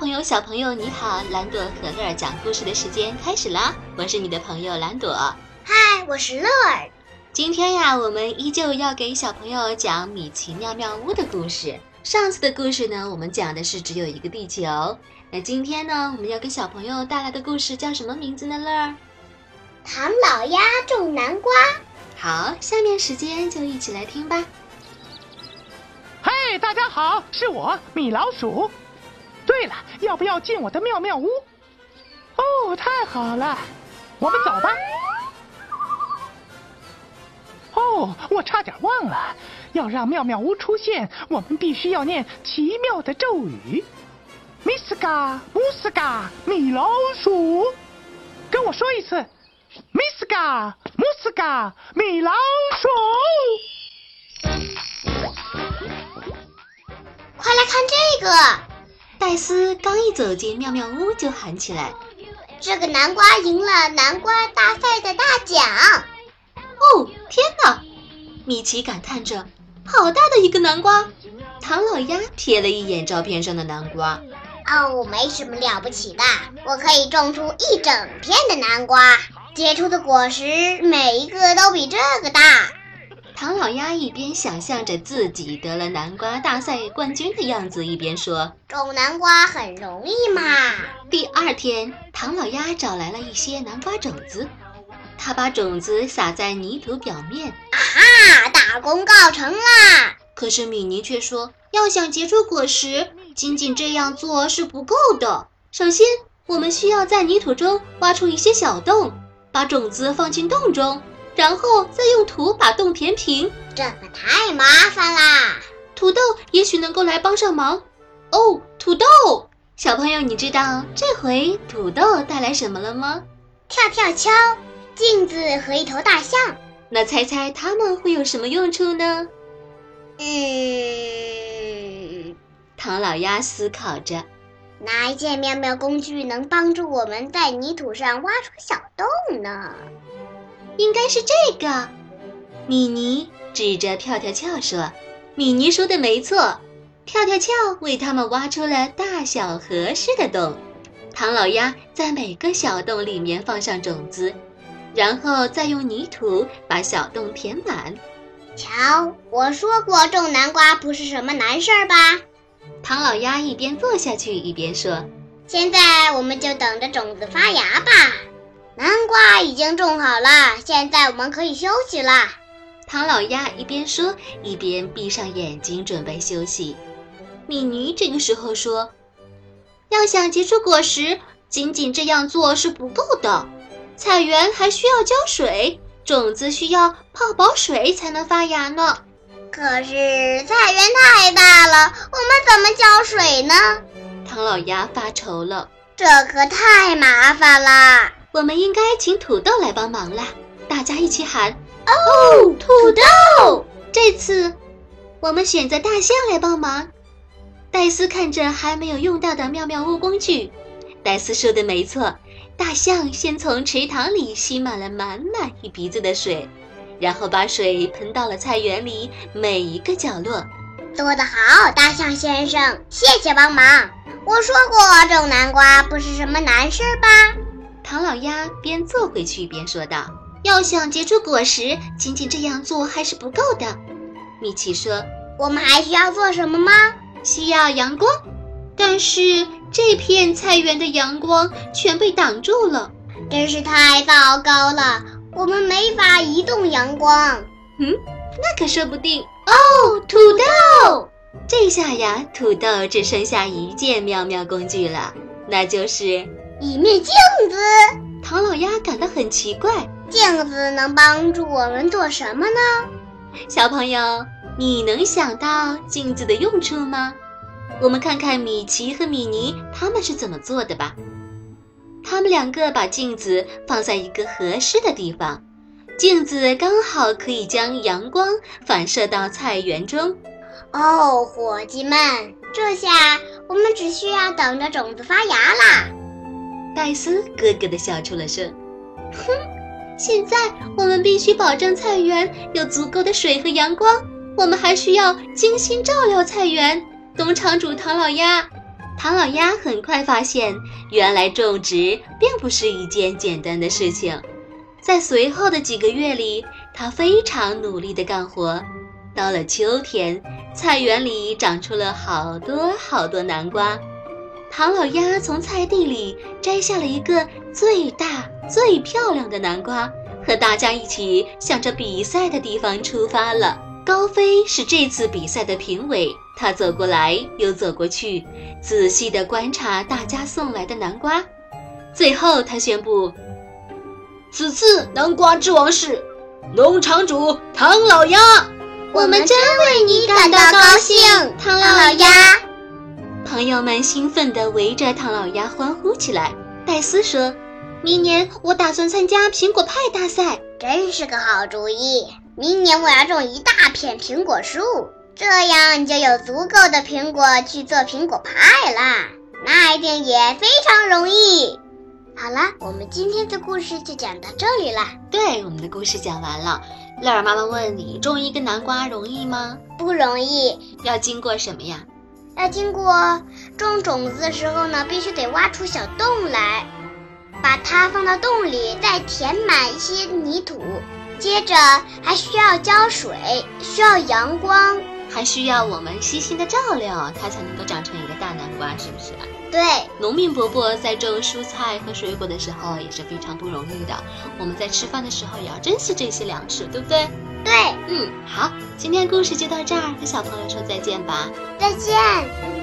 朋友、小朋友，你好！蓝朵和乐儿讲故事的时间开始啦！我是你的朋友蓝朵。嗨，我是乐儿。今天呀，我们依旧要给小朋友讲米奇妙妙屋的故事。上次的故事呢，我们讲的是只有一个地球。那今天呢，我们要给小朋友带来的故事叫什么名字呢？乐儿，唐老鸭种南瓜。好，下面时间就一起来听吧。嘿，大家好，是我米老鼠。对了，要不要进我的妙妙屋？哦，太好了，我们走吧。哦，我差点忘了，要让妙妙屋出现，我们必须要念奇妙的咒语。米斯嘎姆斯嘎米老鼠，跟我说一次，米斯嘎姆斯嘎米老鼠。快来看这个！戴斯刚一走进妙妙屋，就喊起来：“这个南瓜赢了南瓜大赛的大奖！”哦，天哪！米奇感叹着：“好大的一个南瓜！”唐老鸭瞥了一眼照片上的南瓜：“哦，没什么了不起的，我可以种出一整片的南瓜，结出的果实每一个都比这个大。”唐老鸭一边想象着自己得了南瓜大赛冠军的样子，一边说：“种南瓜很容易嘛。”第二天，唐老鸭找来了一些南瓜种子，他把种子撒在泥土表面。啊哈！大功告成啦！可是米妮却说：“要想结出果实，仅仅这样做是不够的。首先，我们需要在泥土中挖出一些小洞，把种子放进洞中。”然后再用土把洞填平，这可太麻烦啦！土豆也许能够来帮上忙。哦，土豆，小朋友，你知道这回土豆带来什么了吗？跳跳敲、镜子和一头大象。那猜猜它们会有什么用处呢？嗯，唐老鸭思考着，哪一件妙妙工具能帮助我们在泥土上挖出小洞呢？应该是这个，米妮指着跳跳跳说：“米妮说的没错，跳跳跳为他们挖出了大小合适的洞。唐老鸭在每个小洞里面放上种子，然后再用泥土把小洞填满。瞧，我说过种南瓜不是什么难事儿吧？”唐老鸭一边坐下去一边说：“现在我们就等着种子发芽吧。”南瓜已经种好了，现在我们可以休息了。唐老鸭一边说，一边闭上眼睛准备休息。米妮这个时候说：“要想结出果实，仅仅这样做是不够的。菜园还需要浇水，种子需要泡饱水才能发芽呢。可是菜园太大了，我们怎么浇水呢？”唐老鸭发愁了：“这可太麻烦了。”我们应该请土豆来帮忙了！大家一起喊：“哦，土豆！”这次我们选择大象来帮忙。戴斯看着还没有用到的妙妙屋工具，戴斯说的没错。大象先从池塘里吸满了满满一鼻子的水，然后把水喷到了菜园里每一个角落。做得好，大象先生，谢谢帮忙。我说过种南瓜不是什么难事吧？唐老鸭边坐回去边说道：“要想结出果实，仅仅这样做还是不够的。”米奇说：“我们还需要做什么吗？需要阳光，但是这片菜园的阳光全被挡住了，真是太糟糕了。我们没法移动阳光。嗯，那可说不定哦。土豆，这下呀，土豆只剩下一件妙妙工具了，那就是。”一面镜子，唐老鸭感到很奇怪。镜子能帮助我们做什么呢？小朋友，你能想到镜子的用处吗？我们看看米奇和米妮他们是怎么做的吧。他们两个把镜子放在一个合适的地方，镜子刚好可以将阳光反射到菜园中。哦，伙计们，这下我们只需要等着种子发芽啦。戴斯咯咯地笑出了声，哼！现在我们必须保证菜园有足够的水和阳光。我们还需要精心照料菜园。农场主唐老鸭，唐老鸭很快发现，原来种植并不是一件简单的事情。在随后的几个月里，他非常努力地干活。到了秋天，菜园里长出了好多好多南瓜。唐老鸭从菜地里摘下了一个最大、最漂亮的南瓜，和大家一起向着比赛的地方出发了。高飞是这次比赛的评委，他走过来又走过去，仔细地观察大家送来的南瓜。最后，他宣布：“此次南瓜之王是农场主唐老鸭。”我们真为你感到高兴，唐老鸭。朋友们兴奋地围着唐老鸭欢呼起来。戴斯说：“明年我打算参加苹果派大赛，真是个好主意。明年我要种一大片苹果树，这样你就有足够的苹果去做苹果派啦。那一定也非常容易。”好了，我们今天的故事就讲到这里了。对，我们的故事讲完了。乐儿妈妈问你：种一个南瓜容易吗？不容易。要经过什么呀？要经过种种子的时候呢，必须得挖出小洞来，把它放到洞里，再填满一些泥土，接着还需要浇水，需要阳光。还需要我们悉心的照料，它才能够长成一个大南瓜，是不是？对，农民伯伯在种蔬菜和水果的时候也是非常不容易的。我们在吃饭的时候也要珍惜这些粮食，对不对？对，嗯，好，今天故事就到这儿，和小朋友说再见吧。再见。